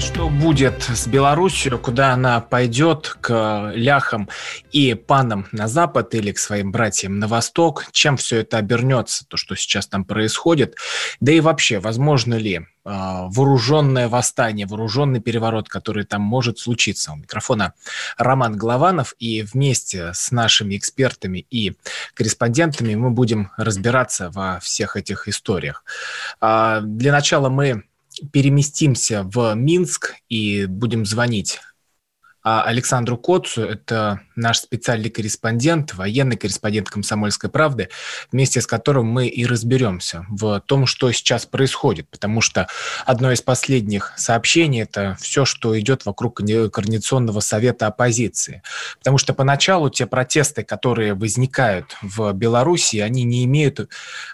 Что будет с Белоруссией, куда она пойдет к ляхам и панам на запад или к своим братьям на восток, чем все это обернется, то, что сейчас там происходит, да и вообще, возможно ли э, вооруженное восстание, вооруженный переворот, который там может случиться. У микрофона Роман Голованов, и вместе с нашими экспертами и корреспондентами мы будем разбираться во всех этих историях. Э, для начала мы переместимся в Минск и будем звонить. А Александру Коцу, это наш специальный корреспондент, военный корреспондент «Комсомольской правды», вместе с которым мы и разберемся в том, что сейчас происходит, потому что одно из последних сообщений – это все, что идет вокруг Координационного совета оппозиции. Потому что поначалу те протесты, которые возникают в Беларуси, они не имеют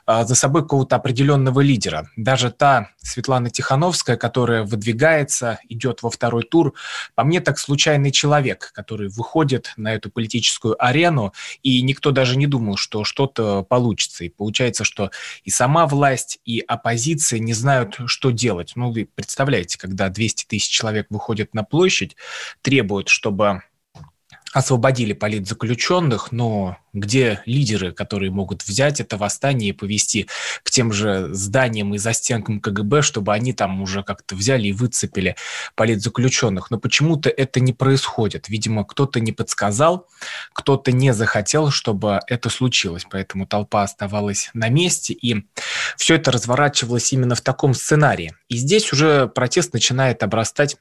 а, за собой какого-то определенного лидера. Даже та Светлана Тихановская, которая выдвигается, идет во второй тур, по мне так случайный человек, который выходит на эту политическую арену, и никто даже не думал, что что-то получится. И получается, что и сама власть, и оппозиция не знают, что делать. Ну, вы представляете, когда 200 тысяч человек выходят на площадь, требуют, чтобы освободили политзаключенных, но где лидеры, которые могут взять это восстание и повести к тем же зданиям и застенкам КГБ, чтобы они там уже как-то взяли и выцепили политзаключенных. Но почему-то это не происходит. Видимо, кто-то не подсказал, кто-то не захотел, чтобы это случилось. Поэтому толпа оставалась на месте, и все это разворачивалось именно в таком сценарии. И здесь уже протест начинает обрастать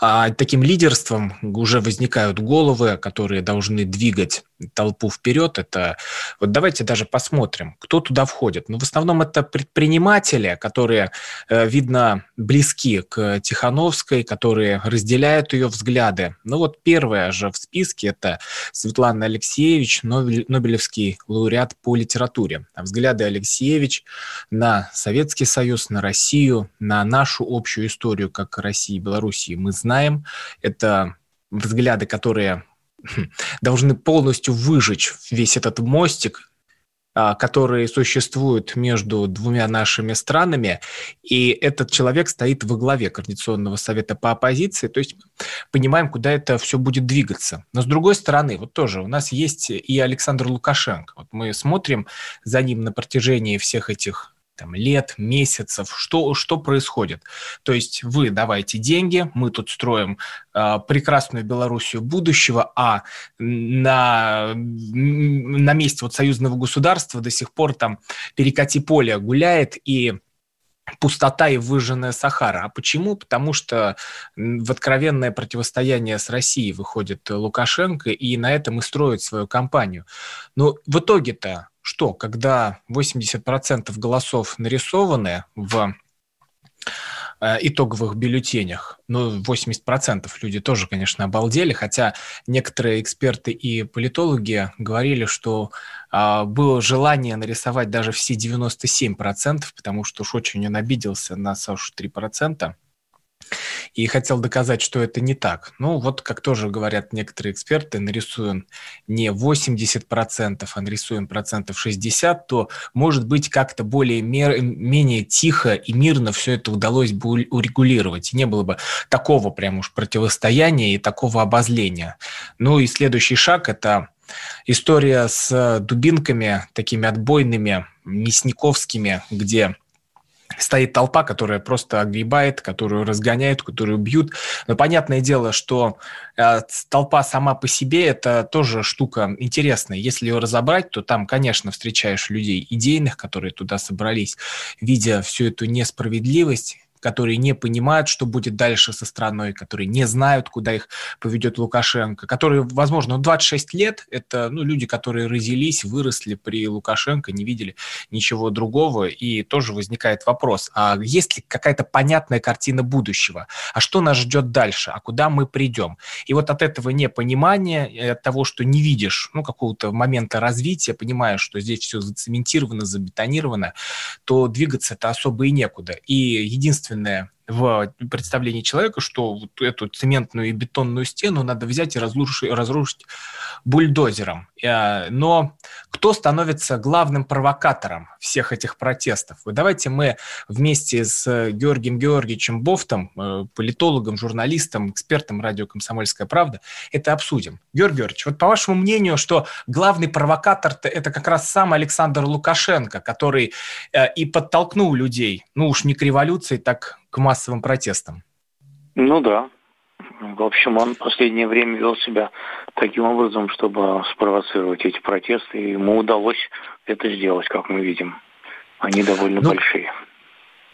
а таким лидерством уже возникают головы, которые должны двигать толпу вперед. Это вот давайте даже посмотрим, кто туда входит. Ну, в основном это предприниматели, которые, э, видно, близки к Тихановской, которые разделяют ее взгляды. Ну вот первая же в списке это Светлана Алексеевич, Нобелевский лауреат по литературе. Взгляды Алексеевич на Советский Союз, на Россию, на нашу общую историю как России и Белоруссии мы знаем. Это взгляды, которые должны полностью выжечь весь этот мостик, а, который существует между двумя нашими странами, и этот человек стоит во главе Координационного совета по оппозиции, то есть понимаем, куда это все будет двигаться. Но с другой стороны, вот тоже у нас есть и Александр Лукашенко. Вот мы смотрим за ним на протяжении всех этих там, лет, месяцев, что, что происходит. То есть вы давайте деньги, мы тут строим э, прекрасную Белоруссию будущего, а на, на месте вот союзного государства до сих пор там перекати поле гуляет и пустота и выжженная Сахара. А почему? Потому что в откровенное противостояние с Россией выходит Лукашенко, и на этом и строит свою кампанию. Но в итоге-то что, когда 80% голосов нарисованы в э, итоговых бюллетенях. Ну, 80% люди тоже, конечно, обалдели, хотя некоторые эксперты и политологи говорили, что э, было желание нарисовать даже все 97%, потому что уж очень он обиделся на Сашу 3% и хотел доказать, что это не так. Ну, вот как тоже говорят некоторые эксперты, нарисуем не 80%, а нарисуем процентов 60%, то, может быть, как-то более мер, менее тихо и мирно все это удалось бы урегулировать. Не было бы такого прям уж противостояния и такого обозления. Ну и следующий шаг – это история с дубинками, такими отбойными, мясниковскими, где стоит толпа, которая просто огребает, которую разгоняют, которую бьют. Но понятное дело, что э, толпа сама по себе – это тоже штука интересная. Если ее разобрать, то там, конечно, встречаешь людей идейных, которые туда собрались, видя всю эту несправедливость, которые не понимают, что будет дальше со страной, которые не знают, куда их поведет Лукашенко, которые, возможно, 26 лет, это ну, люди, которые родились, выросли при Лукашенко, не видели ничего другого, и тоже возникает вопрос, а есть ли какая-то понятная картина будущего? А что нас ждет дальше? А куда мы придем? И вот от этого непонимания, от того, что не видишь ну, какого-то момента развития, понимаешь, что здесь все зацементировано, забетонировано, то двигаться это особо и некуда. И единственное in there. В представлении человека, что вот эту цементную и бетонную стену надо взять и разрушить, разрушить бульдозером. Э, но кто становится главным провокатором всех этих протестов? Давайте мы вместе с Георгием Георгиевичем Бофтом, э, политологом, журналистом, экспертом радио «Комсомольская правда», это обсудим. Георгий Георгиевич, вот по вашему мнению, что главный провокатор это как раз сам Александр Лукашенко, который э, и подтолкнул людей, ну уж не к революции, так к массовым протестам. Ну да. В общем, он в последнее время вел себя таким образом, чтобы спровоцировать эти протесты. И ему удалось это сделать, как мы видим. Они довольно ну, большие.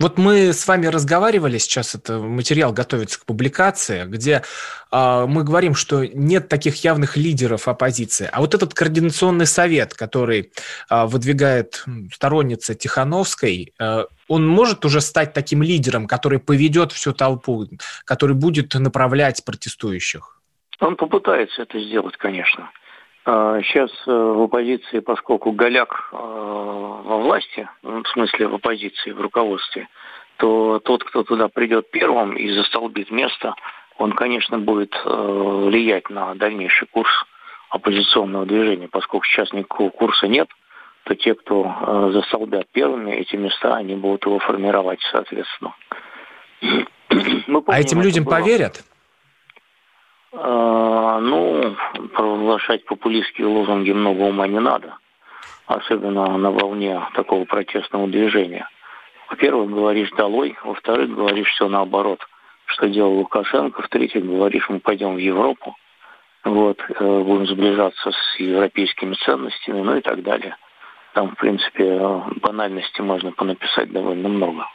Вот мы с вами разговаривали, сейчас это материал готовится к публикации, где э, мы говорим, что нет таких явных лидеров оппозиции. А вот этот координационный совет, который э, выдвигает сторонница Тихановской, э, он может уже стать таким лидером, который поведет всю толпу, который будет направлять протестующих? Он попытается это сделать, конечно. Сейчас э, в оппозиции, поскольку Голяк э, во власти, ну, в смысле в оппозиции, в руководстве, то тот, кто туда придет первым и застолбит место, он, конечно, будет э, влиять на дальнейший курс оппозиционного движения. Поскольку сейчас никакого курса нет, то те, кто застолбят первыми эти места, они будут его формировать соответственно. Помним, а этим людям было... поверят? А, ну, провозглашать популистские лозунги много ума не надо, особенно на волне такого протестного движения. Во-первых, говоришь «долой», во-вторых, говоришь все наоборот, что делал Лукашенко, в-третьих, говоришь «мы пойдем в Европу», вот, э, будем сближаться с европейскими ценностями, ну и так далее. Там, в принципе, банальности можно понаписать довольно много.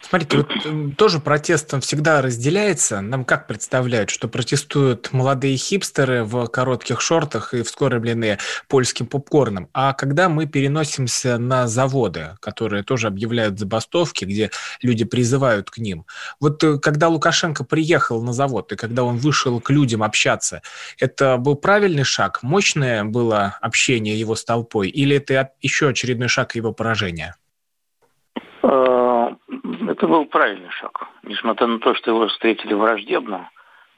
Смотрите, вот эм, тоже протестом всегда разделяется. Нам как представляют, что протестуют молодые хипстеры в коротких шортах и вскормленные польским попкорном. А когда мы переносимся на заводы, которые тоже объявляют забастовки, где люди призывают к ним. Вот э, когда Лукашенко приехал на завод и когда он вышел к людям общаться, это был правильный шаг? Мощное было общение его с толпой? Или это еще очередной шаг его поражения? Это был правильный шаг. Несмотря на то, что его встретили враждебно,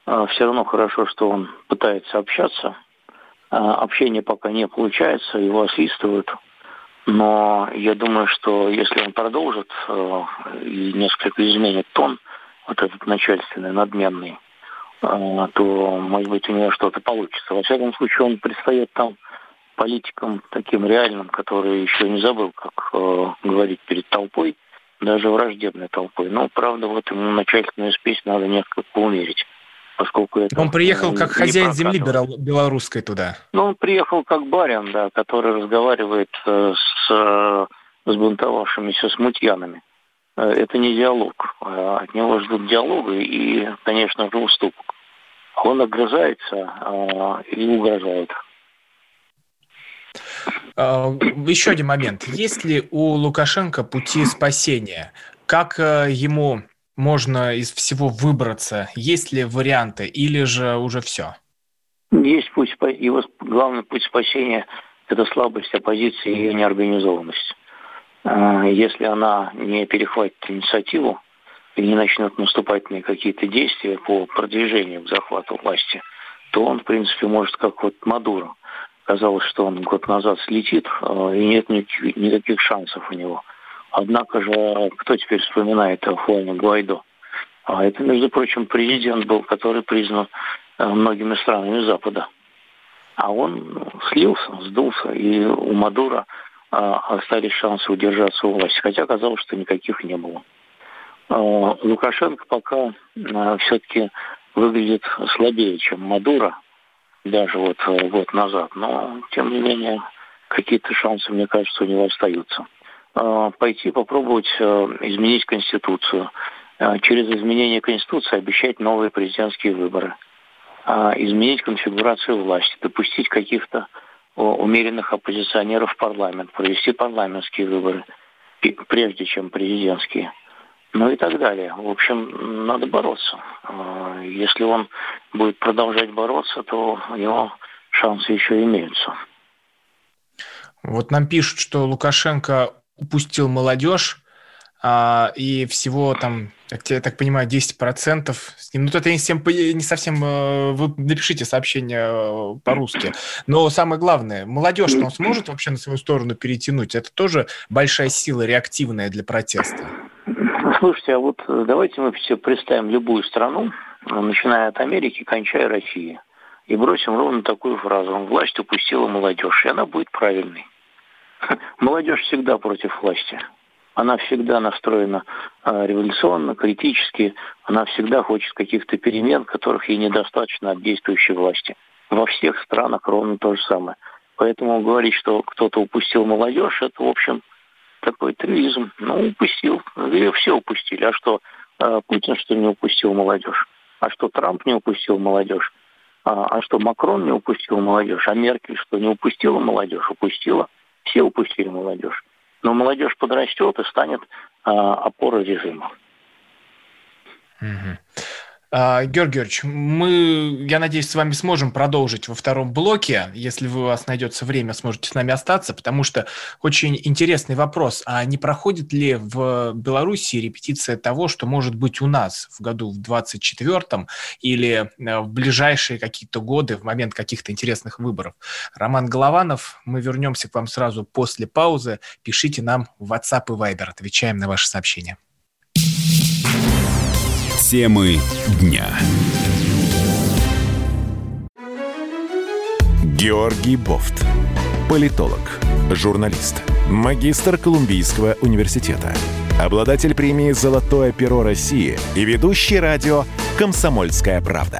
э, все равно хорошо, что он пытается общаться. Э, общение пока не получается, его освистывают. Но я думаю, что если он продолжит и несколько изменит тон, вот этот начальственный, надменный, то, может быть, у него что-то получится. Во всяком случае, он предстает там политиком таким реальным, который еще не забыл, как э, говорить перед толпой, даже враждебной толпой. Но, правда, вот ему начальственную спесь надо несколько поумерить. Поскольку это он приехал как хозяин земли белорусской туда. Ну, он приехал как барин, да, который разговаривает э, с э, сбунтовавшимися смутьянами. Э, это не диалог. Э, от него ждут диалога и, конечно же, уступок. Он огрызается и угрожает. А, еще один момент. Есть ли у Лукашенко пути спасения? Как э, ему можно из всего выбраться? Есть ли варианты или же уже все? Есть путь, его главный путь спасения – это слабость оппозиции и ее неорганизованность. А, если она не перехватит инициативу и не начнет наступательные какие-то действия по продвижению к захвату власти, то он, в принципе, может, как вот Мадуро – Казалось, что он год назад слетит, а, и нет никаких, шансов у него. Однако же, кто теперь вспоминает о Хуане Гуайдо? А это, между прочим, президент был, который признан э, многими странами Запада. А он слился, сдулся, и у Мадура остались шансы удержаться у власти, хотя казалось, что никаких не было. А, Лукашенко пока все-таки выглядит слабее, чем Мадура, даже вот э, год назад. Но, тем не менее, какие-то шансы, мне кажется, у него остаются. пойти попробовать изменить Конституцию. Через изменение Конституции обещать новые президентские выборы. Изменить конфигурацию власти, допустить каких-то умеренных оппозиционеров в парламент, провести парламентские выборы, прежде чем президентские. Ну и так далее. В общем, надо бороться. А, если он будет продолжать бороться, то у него шансы еще имеются. Вот нам пишут, что Лукашенко упустил молодежь, а, и всего там, я так понимаю, 10% с ним. Ну, это не, всем, не совсем... Э, вы напишите сообщение э, по-русски. Но самое главное, молодежь он сможет вообще на свою сторону перетянуть? Это тоже большая сила реактивная для протеста. Слушайте, а вот э, давайте мы все представим любую страну, начиная от Америки, кончая Россией, и бросим ровно такую фразу. Власть упустила молодежь, и она будет правильной. Молодежь всегда против власти она всегда настроена а, революционно, критически, она всегда хочет каких-то перемен, которых ей недостаточно от действующей власти. Во всех странах ровно то же самое. Поэтому говорить, что кто-то упустил молодежь, это, в общем, такой трюизм. Ну, упустил. Все упустили. А что, а, Путин, что не упустил молодежь? А что, Трамп не упустил молодежь? А, а что, Макрон не упустил молодежь? А Меркель что, не упустила молодежь? Упустила. Все упустили молодежь. Но молодежь подрастет и станет а, опорой режима. Угу. А, Георгий Георгиевич, мы, я надеюсь, с вами сможем продолжить во втором блоке. Если у вас найдется время, сможете с нами остаться, потому что очень интересный вопрос. А не проходит ли в Беларуси репетиция того, что может быть у нас в году в 24-м или э, в ближайшие какие-то годы, в момент каких-то интересных выборов? Роман Голованов, мы вернемся к вам сразу после паузы. Пишите нам в WhatsApp и Viber, отвечаем на ваши сообщения. Темы дня. Георгий Бофт. Политолог, журналист, магистр Колумбийского университета, обладатель премии «Золотое перо России» и ведущий радио «Комсомольская правда».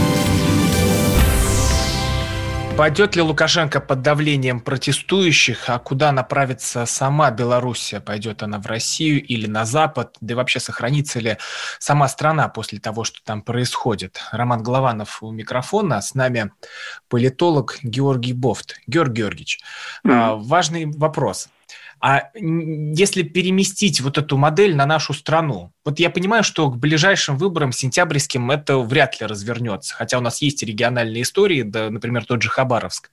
Пойдет ли Лукашенко под давлением протестующих, а куда направится сама Белоруссия? Пойдет она в Россию или на Запад? Да и вообще сохранится ли сама страна после того, что там происходит? Роман Голованов у микрофона, с нами политолог Георгий Бофт. Георгий Георгиевич, mm-hmm. важный вопрос – а если переместить вот эту модель на нашу страну, вот я понимаю, что к ближайшим выборам сентябрьским это вряд ли развернется, хотя у нас есть региональные истории, да, например, тот же Хабаровск.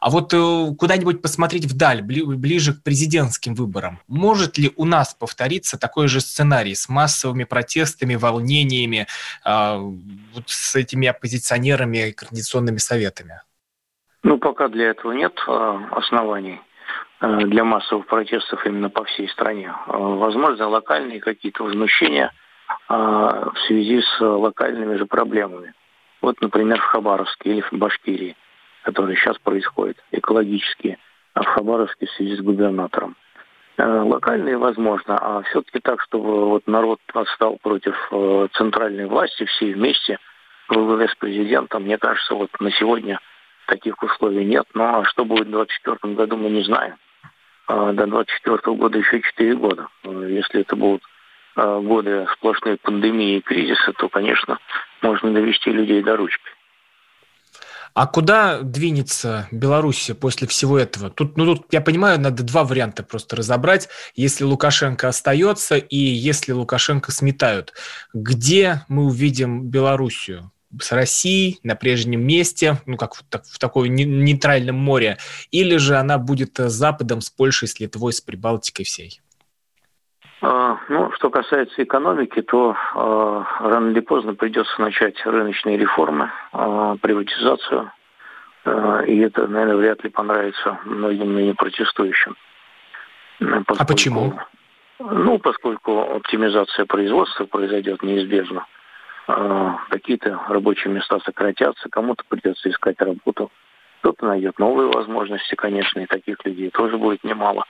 А вот э, куда-нибудь посмотреть вдаль, ближе к президентским выборам, может ли у нас повториться такой же сценарий с массовыми протестами, волнениями, а, вот с этими оппозиционерами и координационными советами? Ну, пока для этого нет а, оснований. Э, для массовых протестов именно по всей стране. Э, возможно, локальные какие-то возмущения э, в связи с локальными же проблемами. Вот, например, в Хабаровске или в Башкирии, которые сейчас происходят, экологические, а в Хабаровске в связи с губернатором. Локальные, возможно, а все-таки так, чтобы вот народ стал против центральной власти все вместе, во с президентом, мне кажется, вот на сегодня таких условий нет. Но ну, а что будет в 2024 году, мы не знаем. А, до 2024 года еще 4 года. Если это будут а, годы сплошной пандемии и кризиса, то, конечно, можно довести людей до ручки. А куда двинется Беларусь после всего этого? Тут, ну, тут, я понимаю, надо два варианта просто разобрать. Если Лукашенко остается и если Лукашенко сметают, где мы увидим Белоруссию? С Россией на прежнем месте, ну как в, в такой нейтральном море, или же она будет с Западом, с Польшей, с Литвой, с Прибалтикой всей? А, ну, что касается экономики, то э, рано или поздно придется начать рыночные реформы, э, приватизацию, э, и это, наверное, вряд ли понравится многим ныне протестующим. Поскольку, а почему? Ну, поскольку оптимизация производства произойдет неизбежно. А, какие-то рабочие места сократятся, кому-то придется искать работу Кто-то найдет новые возможности, конечно, и таких людей тоже будет немало.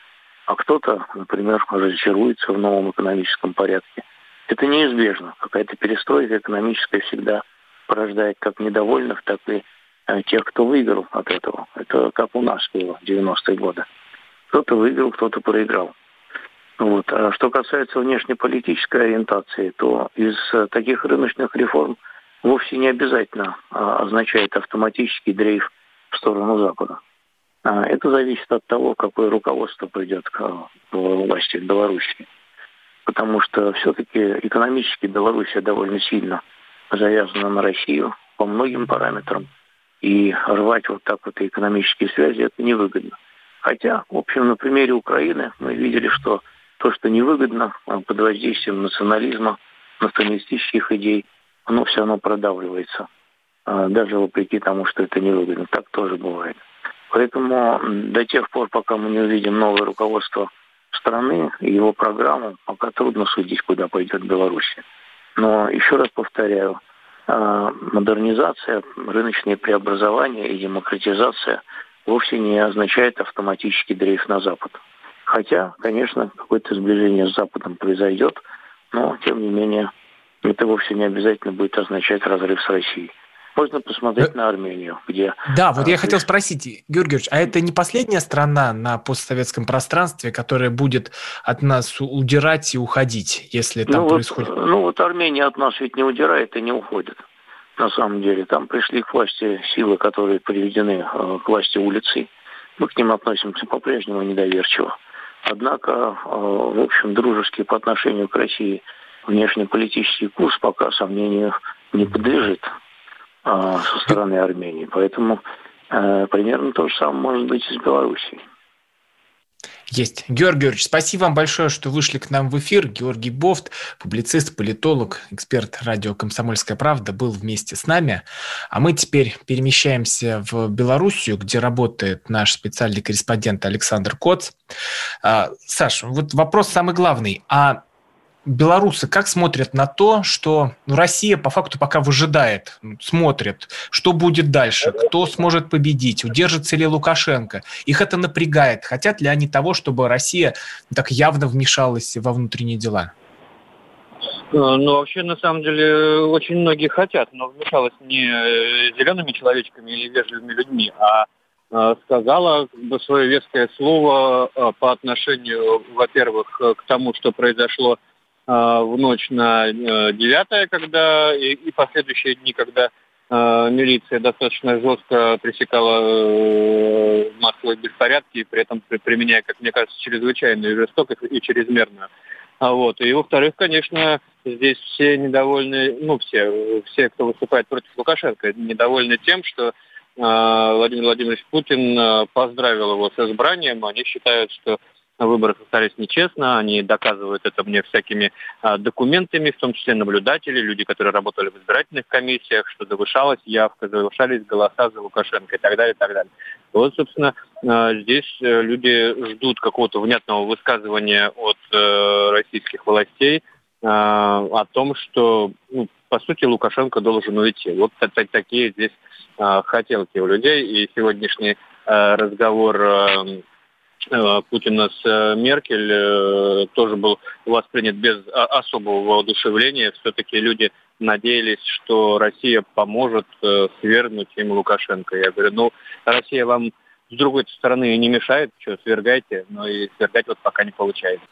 А кто-то, например, разочаруется в новом экономическом порядке. Это неизбежно. Какая-то перестройка экономическая всегда порождает как недовольных, так и э, тех, кто выиграл от этого. Это как у нас было в 90-е годы. Кто-то выиграл, кто-то проиграл. Вот. А что касается внешнеполитической ориентации, то из э, таких рыночных реформ вовсе не обязательно а, означает автоматический дрейф в сторону Запада. А это зависит от того, какое руководство придет к власти в Беларуси. Потому что все-таки экономически Белоруссия довольно сильно завязана на Россию по многим параметрам. И рвать вот так вот экономические связи это невыгодно. Хотя, в общем, на примере Украины мы видели, что то, что невыгодно а под воздействием национализма, националистических идей, оно все равно продавливается. А, даже вопреки тому, что это невыгодно. Так тоже бывает. Поэтому до тех пор, пока мы не увидим новое руководство страны и его программу, пока трудно судить, куда пойдет Беларусь. Но еще раз повторяю, а, модернизация, рыночные преобразования и демократизация вовсе не означает автоматический дрейф на Запад. Хотя, конечно, какое-то сближение с Западом произойдет, но, тем не менее, это вовсе не обязательно будет означать разрыв с Россией. Можно посмотреть на Армению, где... Да, вот я хотел спросить, Георгий Георгиевич, а это не последняя страна на постсоветском пространстве, которая будет от нас удирать и уходить, если там ну происходит... Вот, ну вот Армения от нас ведь не удирает и не уходит, на самом деле. Там пришли к власти силы, которые приведены э, к власти улицы. Мы к ним относимся по-прежнему недоверчиво. Однако, э, в общем, дружеский по отношению к России внешнеполитический курс пока сомнению не подлежит. А, со стороны Армении. Поэтому э, примерно то же самое может быть и с Белоруссией. Есть. Георгий Георгиевич, спасибо вам большое, что вышли к нам в эфир. Георгий Бофт, публицист, политолог, эксперт радио «Комсомольская правда» был вместе с нами. А мы теперь перемещаемся в Белоруссию, где работает наш специальный корреспондент Александр Коц. А, Саша, вот вопрос самый главный. А белорусы как смотрят на то, что ну, Россия по факту пока выжидает, смотрит, что будет дальше, кто сможет победить, удержится ли Лукашенко. Их это напрягает. Хотят ли они того, чтобы Россия так явно вмешалась во внутренние дела? Э, ну, вообще, на самом деле, очень многие хотят, но вмешалась не э, зелеными человечками или вежливыми людьми, а э, сказала как бы, свое веское слово по отношению, во-первых, к тому, что произошло в ночь на 9 э, когда и, и последующие дни, когда э, милиция достаточно жестко пресекала э, массовые беспорядки, при этом применяя, как мне кажется, чрезвычайную жестокость и чрезмерную. А вот. И во-вторых, конечно, здесь все недовольны, ну все, все, кто выступает против Лукашенко, недовольны тем, что э, Владимир Владимирович Путин поздравил его с избранием. Они считают, что выборы состоялись нечестно, они доказывают это мне всякими а, документами, в том числе наблюдатели, люди, которые работали в избирательных комиссиях, что завышалась явка, завышались голоса за Лукашенко и так далее, и так далее. Вот, собственно, а, здесь э, люди ждут какого-то внятного высказывания от э, российских властей а, о том, что, ну, по сути, Лукашенко должен уйти. Вот такие здесь хотелки у людей, и сегодняшний э, разговор Э, Путина с э, Меркель э, тоже был воспринят без особого воодушевления. Все-таки люди надеялись, что Россия поможет свергнуть им Лукашенко. Я говорю, ну, Россия вам с другой стороны не мешает, что, свергайте, но и свергать вот пока не получается.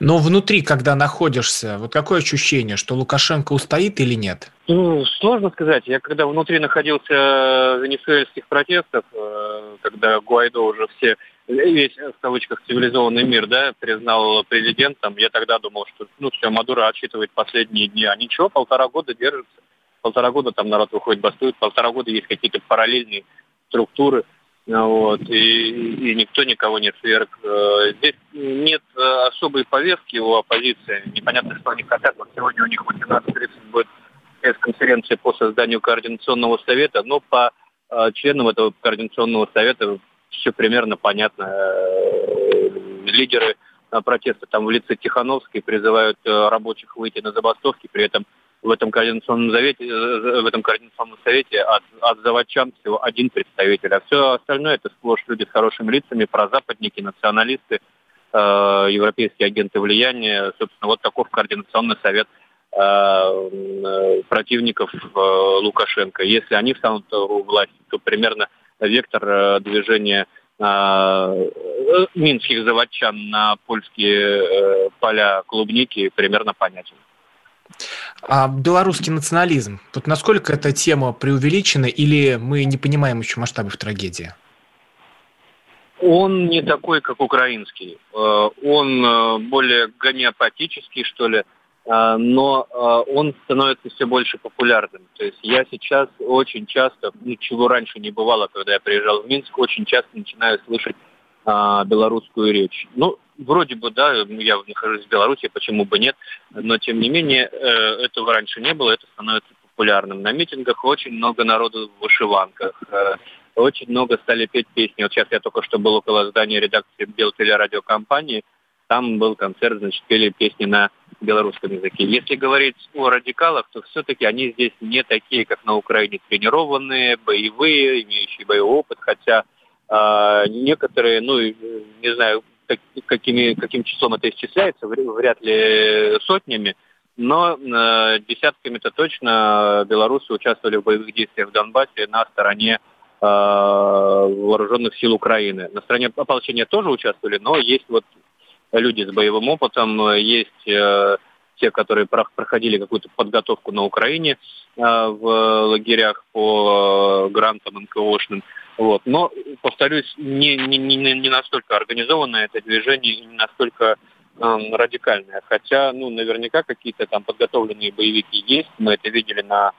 Но внутри, когда находишься, вот какое ощущение, что Лукашенко устоит или нет? Ну, сложно сказать. Я когда внутри находился венесуэльских протестов, когда Гуайдо уже все весь, в кавычках, цивилизованный мир, да, признал президентом, я тогда думал, что, ну, все, Мадуро отсчитывает последние дни, а ничего, полтора года держится, полтора года там народ выходит, бастует, полтора года есть какие-то параллельные структуры, вот, и, и никто никого не сверг. Э, здесь нет э, особой повестки у оппозиции, непонятно, что они хотят. Вот сегодня у них в 18.30 будет пресс-конференция по созданию координационного совета, но по э, членам этого координационного совета все примерно понятно. Э, лидеры э, протеста там в лице Тихановской призывают э, рабочих выйти на забастовки, при этом в этом координационном совете, в этом координационном совете от, от заводчан всего один представитель, а все остальное это сплошь люди с хорошими лицами, прозападники, националисты, э, европейские агенты влияния. Собственно, вот таков координационный совет э, противников э, Лукашенко. Если они встанут у власти, то примерно вектор э, движения э, минских заводчан на польские э, поля клубники примерно понятен. А белорусский национализм, тут насколько эта тема преувеличена или мы не понимаем еще масштабов трагедии? Он не такой, как украинский. Он более гомеопатический, что ли. А, но а, он становится все больше популярным. То есть я сейчас очень часто, ну, чего раньше не бывало, когда я приезжал в Минск, очень часто начинаю слышать а, белорусскую речь. Ну, вроде бы, да, я нахожусь в Беларуси, почему бы нет, но тем не менее э, этого раньше не было, это становится популярным. На митингах очень много народу в вышиванках, э, очень много стали петь песни. Вот сейчас я только что был около здания редакции Белтелерадиокомпании, там был концерт, значит, пели песни на белорусском языке. Если говорить о радикалах, то все-таки они здесь не такие, как на Украине, тренированные, боевые, имеющие боевой опыт, хотя э, некоторые, ну, не знаю, как, какими, каким числом это исчисляется, вряд ли сотнями, но э, десятками-то точно белорусы участвовали в боевых действиях в Донбассе на стороне э, вооруженных сил Украины. На стороне ополчения тоже участвовали, но есть вот люди с боевым опытом, э, есть э, те, которые проходили какую-то подготовку на Украине э, в лагерях по грантам НКОшным. Вот. Но, повторюсь, не, не, не, не настолько организованное это движение не настолько э, радикальное. Хотя, ну, наверняка какие-то там подготовленные боевики есть. Мы это видели на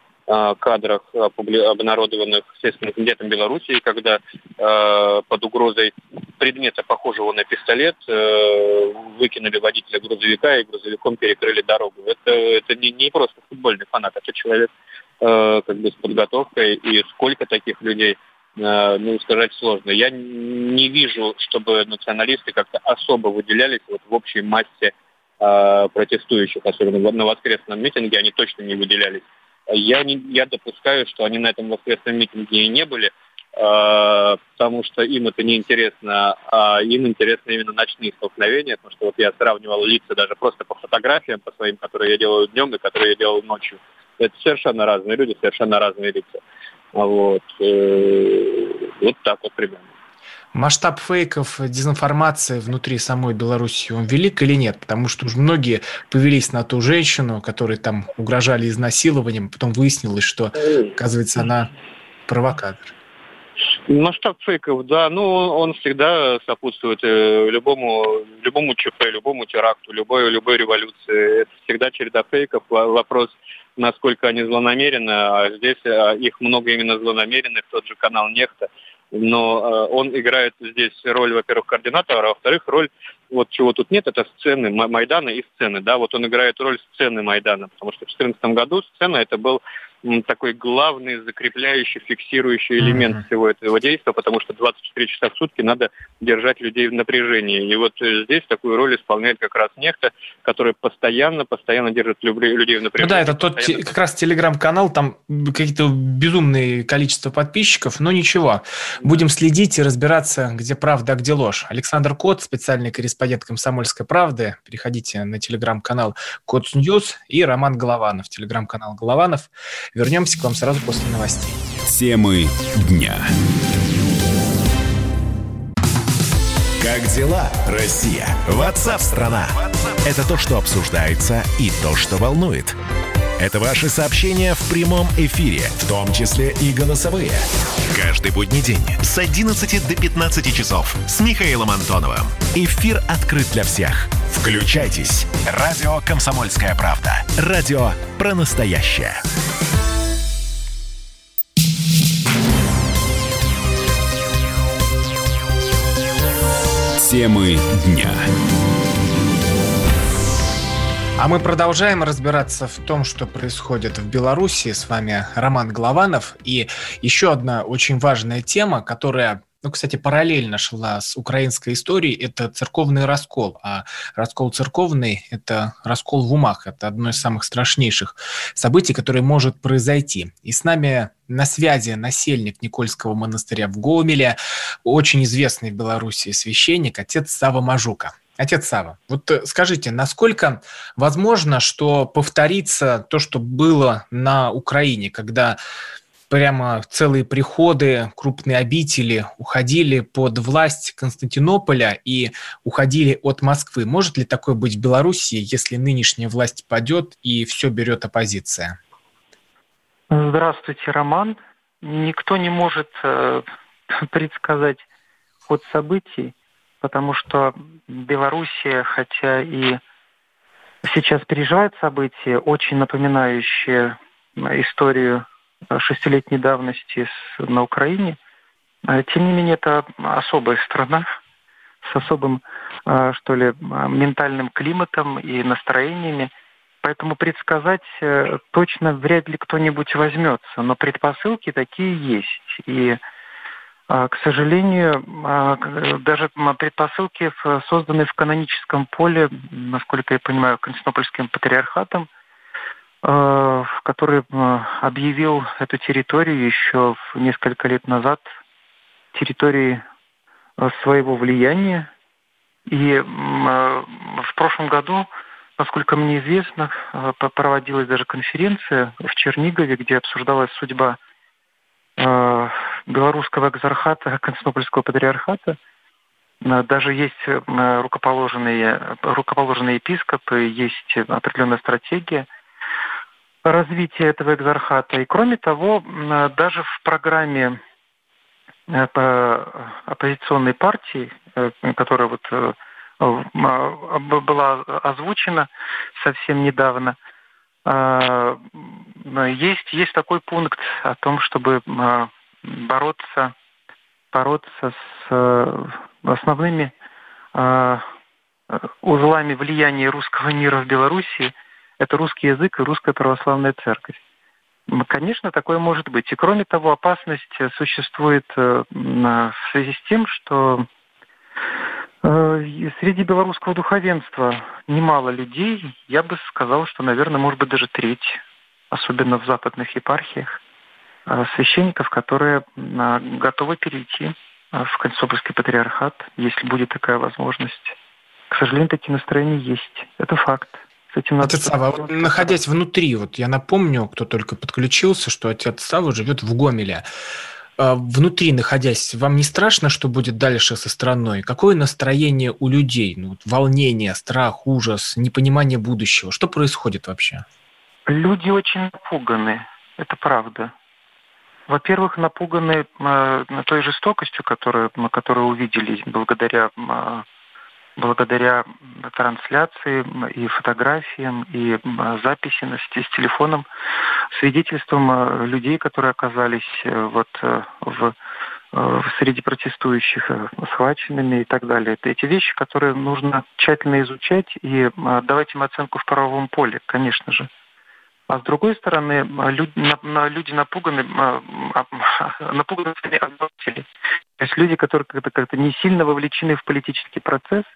кадрах, обнародованных Следственным комитетом Беларуси, когда э, под угрозой предмета, похожего на пистолет, э, выкинули водителя грузовика и грузовиком перекрыли дорогу. Это, это не, не просто футбольный фанат, это человек э, как бы с подготовкой, и сколько таких людей э, ну, сказать сложно. Я не вижу, чтобы националисты как-то особо выделялись вот в общей массе протестующих, особенно на воскресном митинге, они точно не выделялись. Я, не, я допускаю, что они на этом воскресном митинге и не были, потому что им это не интересно, а им интересно именно ночные столкновения, потому что вот я сравнивал лица даже просто по фотографиям, по своим, которые я делаю днем и которые я делал ночью. Это совершенно разные люди, совершенно разные лица. Вот, э, вот так вот примерно. Масштаб фейков, дезинформации внутри самой Беларуси, он велик или нет? Потому что уже многие повелись на ту женщину, которой там угрожали изнасилованием, потом выяснилось, что, оказывается, она провокатор. Масштаб фейков, да, ну он всегда сопутствует э, любому, любому ЧП, любому теракту, любой, любой революции. Это всегда череда фейков. Вопрос, насколько они злонамерены, а здесь а, их много именно злонамеренных, тот же канал Нехта – но э, он играет здесь роль, во-первых, координатора, а во-вторых, роль, вот чего тут нет, это сцены Майдана и сцены, да, вот он играет роль сцены Майдана, потому что в 2014 году сцена это был такой главный закрепляющий, фиксирующий элемент mm-hmm. всего этого действия, потому что 24 часа в сутки надо держать людей в напряжении. И вот э, здесь такую роль исполняет как раз нехта, который постоянно, постоянно держит людей в напряжении. Ну да, это тот постоянно... как раз телеграм-канал, там какие-то безумные количество подписчиков, но ничего. Будем следить и разбираться, где правда, а где ложь. Александр Кот, специальный корреспондент «Комсомольской правды». Переходите на телеграм-канал Кот News и Роман Голованов, телеграм-канал Голованов. Вернемся к вам сразу после новостей. Темы дня. Как дела, Россия? Ватсап-страна! Это то, что обсуждается и то, что волнует. Это ваши сообщения в прямом эфире, в том числе и голосовые. Каждый будний день с 11 до 15 часов с Михаилом Антоновым. Эфир открыт для всех. Включайтесь. Радио «Комсомольская правда». Радио про настоящее. Темы дня. А мы продолжаем разбираться в том, что происходит в Беларуси. С вами Роман Голованов. И еще одна очень важная тема, которая ну, кстати, параллельно шла с украинской историей, это церковный раскол. А раскол церковный – это раскол в умах. Это одно из самых страшнейших событий, которое может произойти. И с нами на связи насельник Никольского монастыря в Гомеле, очень известный в Беларуси священник, отец Сава Мажука. Отец Сава, вот э, скажите, насколько возможно, что повторится то, что было на Украине, когда прямо целые приходы, крупные обители уходили под власть Константинополя и уходили от Москвы. Может ли такое быть в Беларуси, если нынешняя власть падет и все берет оппозиция? Здравствуйте, Роман. Никто не может э, предсказать ход событий, потому что Белоруссия, хотя и сейчас переживает события, очень напоминающие историю шестилетней давности на Украине. А, тем не менее, это особая страна с особым, а, что ли, ментальным климатом и настроениями. Поэтому предсказать э, точно вряд ли кто-нибудь возьмется. Но предпосылки такие есть. И, а, к сожалению, даже предпосылки созданы в каноническом поле, насколько я понимаю, Константинопольским патриархатом – который э, объявил эту территорию еще несколько лет назад территорией э, своего влияния. И в прошлом году, насколько мне известно, проводилась даже конференция в Чернигове, где обсуждалась судьба белорусского экзархата, Константинопольского патриархата. Даже есть рукоположенные, рукоположенные епископы, есть определенная стратегия – развития этого экзархата. И кроме того, даже в программе э, оппозиционной партии, э, которая вот э, была озвучена совсем недавно, есть, есть такой пункт о том, чтобы бороться, бороться с основными узлами влияния русского мира в Беларуси – это русский язык и русская православная церковь. Конечно, такое может быть. И кроме того, опасность существует э, в связи с тем, что э, среди белорусского духовенства немало людей, я бы сказал, что, наверное, может быть даже треть, особенно в западных епархиях, э, священников, которые готовы перейти в Константинопольский патриархат, если будет такая возможность. К сожалению, такие настроения есть. Это факт. С этим надо отец Сава, вот, находясь внутри, вот я напомню, кто только подключился, что отец Сава живет в Гомеле. А, внутри находясь, вам не страшно, что будет дальше со страной? Какое настроение у людей? Ну, волнение, страх, ужас, непонимание будущего. Что происходит вообще? Люди очень напуганы, это правда. Во-первых, напуганы э, той жестокостью, которую, мы которую увидели благодаря э, благодаря трансляции и фотографиям, и записи с телефоном, свидетельством э, людей, которые оказались э, вот э, в среди протестующих схваченными и так далее. Это эти вещи, которые нужно тщательно изучать и давать им оценку в правовом поле, конечно же. А с другой стороны, люди, напуганы, напуганы обыватели. То есть люди, которые как-то как не сильно вовлечены в политический процесс –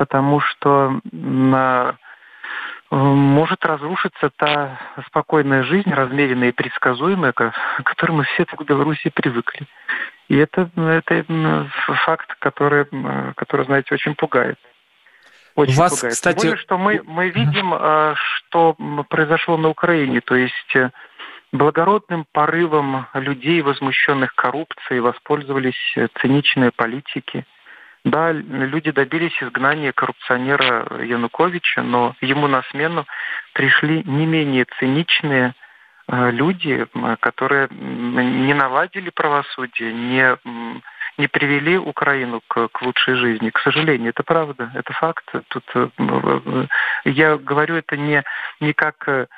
потому что на может разрушиться та спокойная жизнь, размеренная и предсказуемая, к которой мы все в Беларуси привыкли. И это, это факт, который, который, знаете, очень пугает. Очень Вас, пугает. Кстати... Тем более, что мы, мы видим, э, что произошло на Украине. То есть э, благородным порывом людей, возмущенных коррупцией, воспользовались э, циничные политики – да, люди добились изгнания коррупционера Януковича, но ему на смену пришли не менее циничные э, люди, которые не наладили правосудие, не, не привели Украину к, к лучшей жизни. К сожалению, это правда, это факт. Тут э, я говорю это не, не как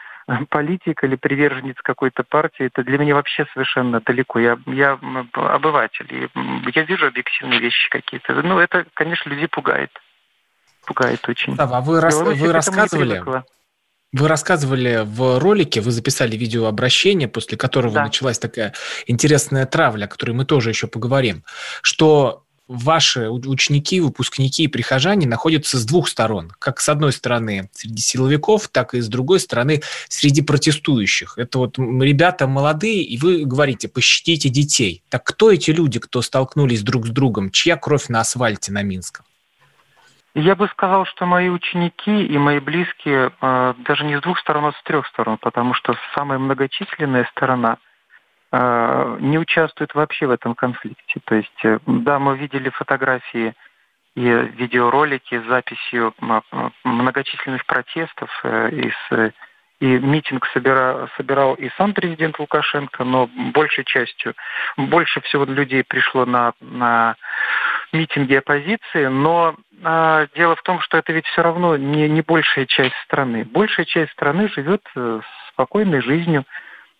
политик или приверженец какой-то партии, это для меня вообще совершенно далеко. Я, я обыватель, и я вижу объективные вещи какие-то. Ну, это, конечно, людей пугает. Пугает очень. Да, а вы, рас, вы рассказывали... Вы рассказывали в ролике, вы записали видеообращение, после которого да. началась такая интересная травля, о которой мы тоже еще поговорим, что ваши ученики, выпускники и прихожане находятся с двух сторон. Как с одной стороны среди силовиков, так и с другой стороны среди протестующих. Это вот ребята молодые, и вы говорите, пощадите детей. Так кто эти люди, кто столкнулись друг с другом? Чья кровь на асфальте на Минском? Я бы сказал, что мои ученики и мои близкие э, даже не с двух сторон, а с трех сторон, потому что самая многочисленная сторона – не участвует вообще в этом конфликте. То есть, э, да, мы видели фотографии и видеоролики с записью многочисленных протестов э, из и митинг собира, собирал и сам президент Лукашенко, но большей частью, больше всего людей пришло на, на митинги оппозиции, но э, дело в том, что это ведь все равно не, не большая часть страны. Большая часть страны живет спокойной жизнью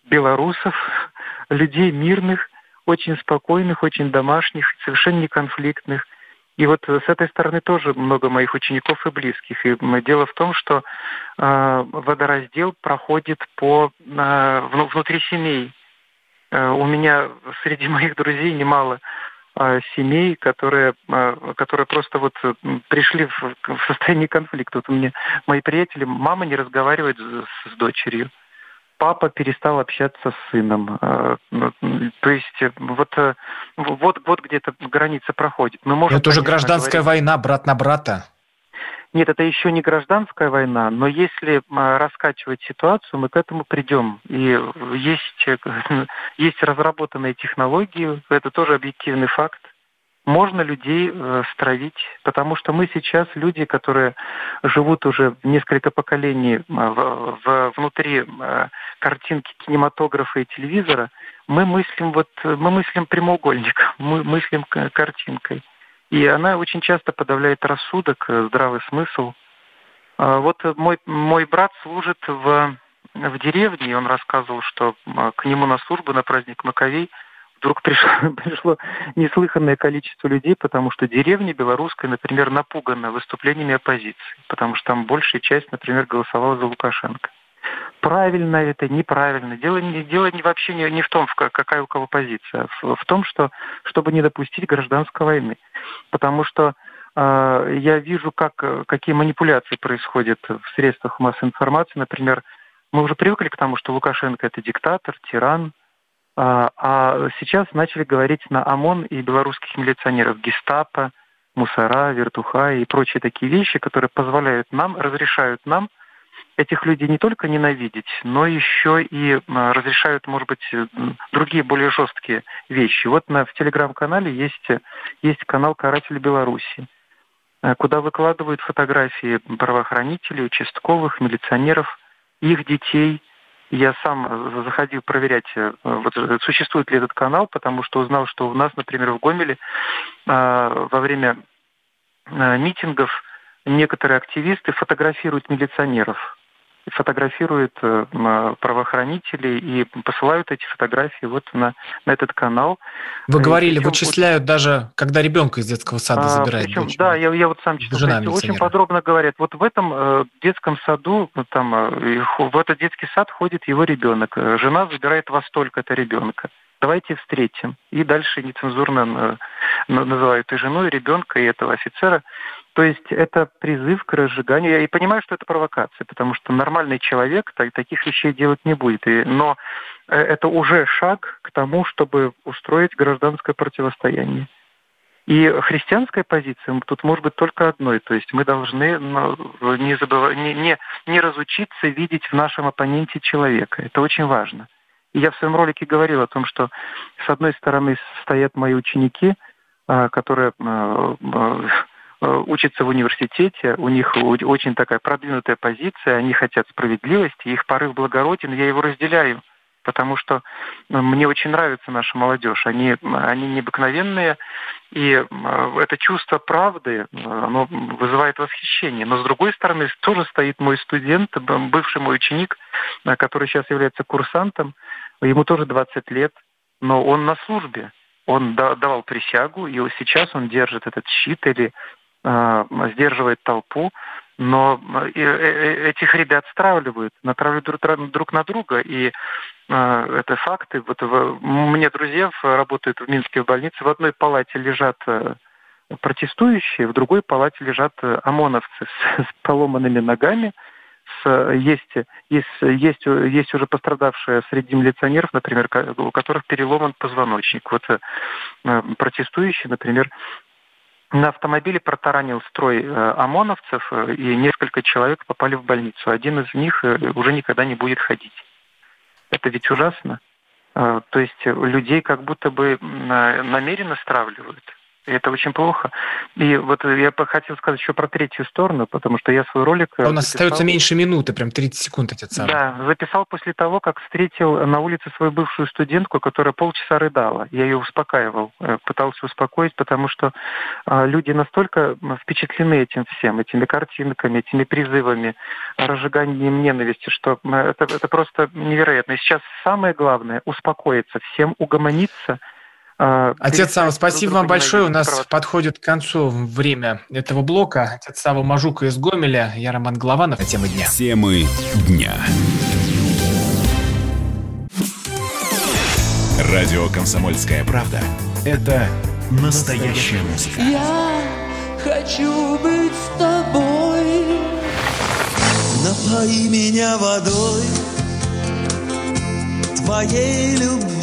белорусов, людей мирных, очень спокойных, очень домашних, совершенно не конфликтных. И вот с этой стороны тоже много моих учеников и близких. И дело в том, что э, водораздел проходит по э, внутри семей. Э, у меня среди моих друзей немало э, семей, которые, э, которые просто вот пришли в, в состояние конфликта. Вот у меня мои приятели, мама не разговаривает с, с дочерью папа перестал общаться с сыном. Э, ну, то есть э, вот, э, вот, вот где-то граница проходит. Мы можем, это уже гражданская говорить... война, брат на брата. Нет, это еще не гражданская война, но если раскачивать ситуацию, мы к этому придем. И есть, есть разработанные технологии, это тоже объективный факт можно людей э, стравить, потому что мы сейчас люди, которые живут уже несколько поколений э, в, в, внутри э, картинки кинематографа и телевизора, мы мыслим вот мы мыслим прямоугольник, мы мыслим картинкой, и она очень часто подавляет рассудок, здравый смысл. Э, вот мой мой брат служит в в деревне, и он рассказывал, что к нему на службу на праздник Маковей вдруг пришло, пришло неслыханное количество людей, потому что деревня белорусская, например, напугана выступлениями оппозиции, потому что там большая часть, например, голосовала за Лукашенко. Правильно это, неправильно. Дело, не, дело не, вообще не, не в том, какая у кого позиция, а в, в том, что, чтобы не допустить гражданской войны. Потому что э, я вижу, как, какие манипуляции происходят в средствах массовой информации. Например, мы уже привыкли к тому, что Лукашенко – это диктатор, тиран, а, а сейчас начали говорить на ОМОН и белорусских милиционеров, гестапо, мусора, вертуха и прочие такие вещи, которые позволяют нам, разрешают нам этих людей не только ненавидеть, но еще и разрешают, может быть, другие более жесткие вещи. Вот на, в телеграм-канале есть, есть канал «Каратель Беларуси», э, куда выкладывают фотографии правоохранителей, участковых, милиционеров, их детей – я сам заходил проверять, э, вот, э, существует ли этот канал, потому что узнал, что у нас, например, в Гомеле э, во время митингов некоторые активисты фотографируют милиционеров фотографируют э, правоохранителей и посылают эти фотографии вот на, на этот канал. Вы говорили, причем, вычисляют вот, даже, когда ребенка из детского сада а, забирают. Причем, да, я, я вот сам читал. Жена очень подробно говорят. Вот в этом э, детском саду, там, э, в этот детский сад ходит его ребенок. Жена забирает во столько-то ребенка давайте встретим. И дальше нецензурно э, называют и жену, и ребенка, и этого офицера. То есть это призыв к разжиганию. Я и понимаю, что это провокация, потому что нормальный человек таких вещей делать не будет. И, но э, это уже шаг к тому, чтобы устроить гражданское противостояние. И христианская позиция тут может быть только одной. То есть мы должны ну, не, забывать, не, не, не разучиться видеть в нашем оппоненте человека. Это очень важно. И я в своем ролике говорил о том, что с одной стороны стоят мои ученики, а, которые а, а, учатся в университете, у них очень такая продвинутая позиция, они хотят справедливости, их порыв благороден, я его разделяю, потому что мне очень нравится наша молодежь, они, они необыкновенные, и это чувство правды, оно вызывает восхищение. Но с другой стороны, тоже стоит мой студент, бывший мой ученик, который сейчас является курсантом, ему тоже 20 лет, но он на службе. Он давал присягу, и сейчас он держит этот щит или э, сдерживает толпу. Но этих ребят стравливают, натравливают друг на друга, и это факты. Вот мне друзья работают в Минске в больнице, в одной палате лежат протестующие, в другой палате лежат ОМОНовцы с, с поломанными ногами, с, есть, есть, есть, есть уже пострадавшие среди милиционеров, например, у которых переломан позвоночник. Вот э, протестующие, например, на автомобиле протаранил строй э, ОМОНовцев, э, и несколько человек попали в больницу. Один из них уже никогда не будет ходить. Это ведь ужасно. То есть людей как будто бы намеренно стравливают. И это очень плохо. И вот я хотел сказать еще про третью сторону, потому что я свой ролик... А у нас записал... остается меньше минуты, прям 30 секунд, отец Сава. Да, записал после того, как встретил на улице свою бывшую студентку, которая полчаса рыдала. Я ее успокаивал, э, пытался успокоить, потому что а, люди настолько впечатлены этим всем, этими картинками, этими призывами, разжиганием ненависти, что это, это просто невероятно. И сейчас самое главное – успокоиться, всем угомониться – Отец Сава, спасибо вам большое. У нас правда. подходит к концу время этого блока. Отец Сава Мажука из Гомеля, я Роман Голованов. Темы дня. Темы дня. Радио «Комсомольская правда» — это настоящая музыка. Я хочу быть с тобой. Напои меня водой твоей любви.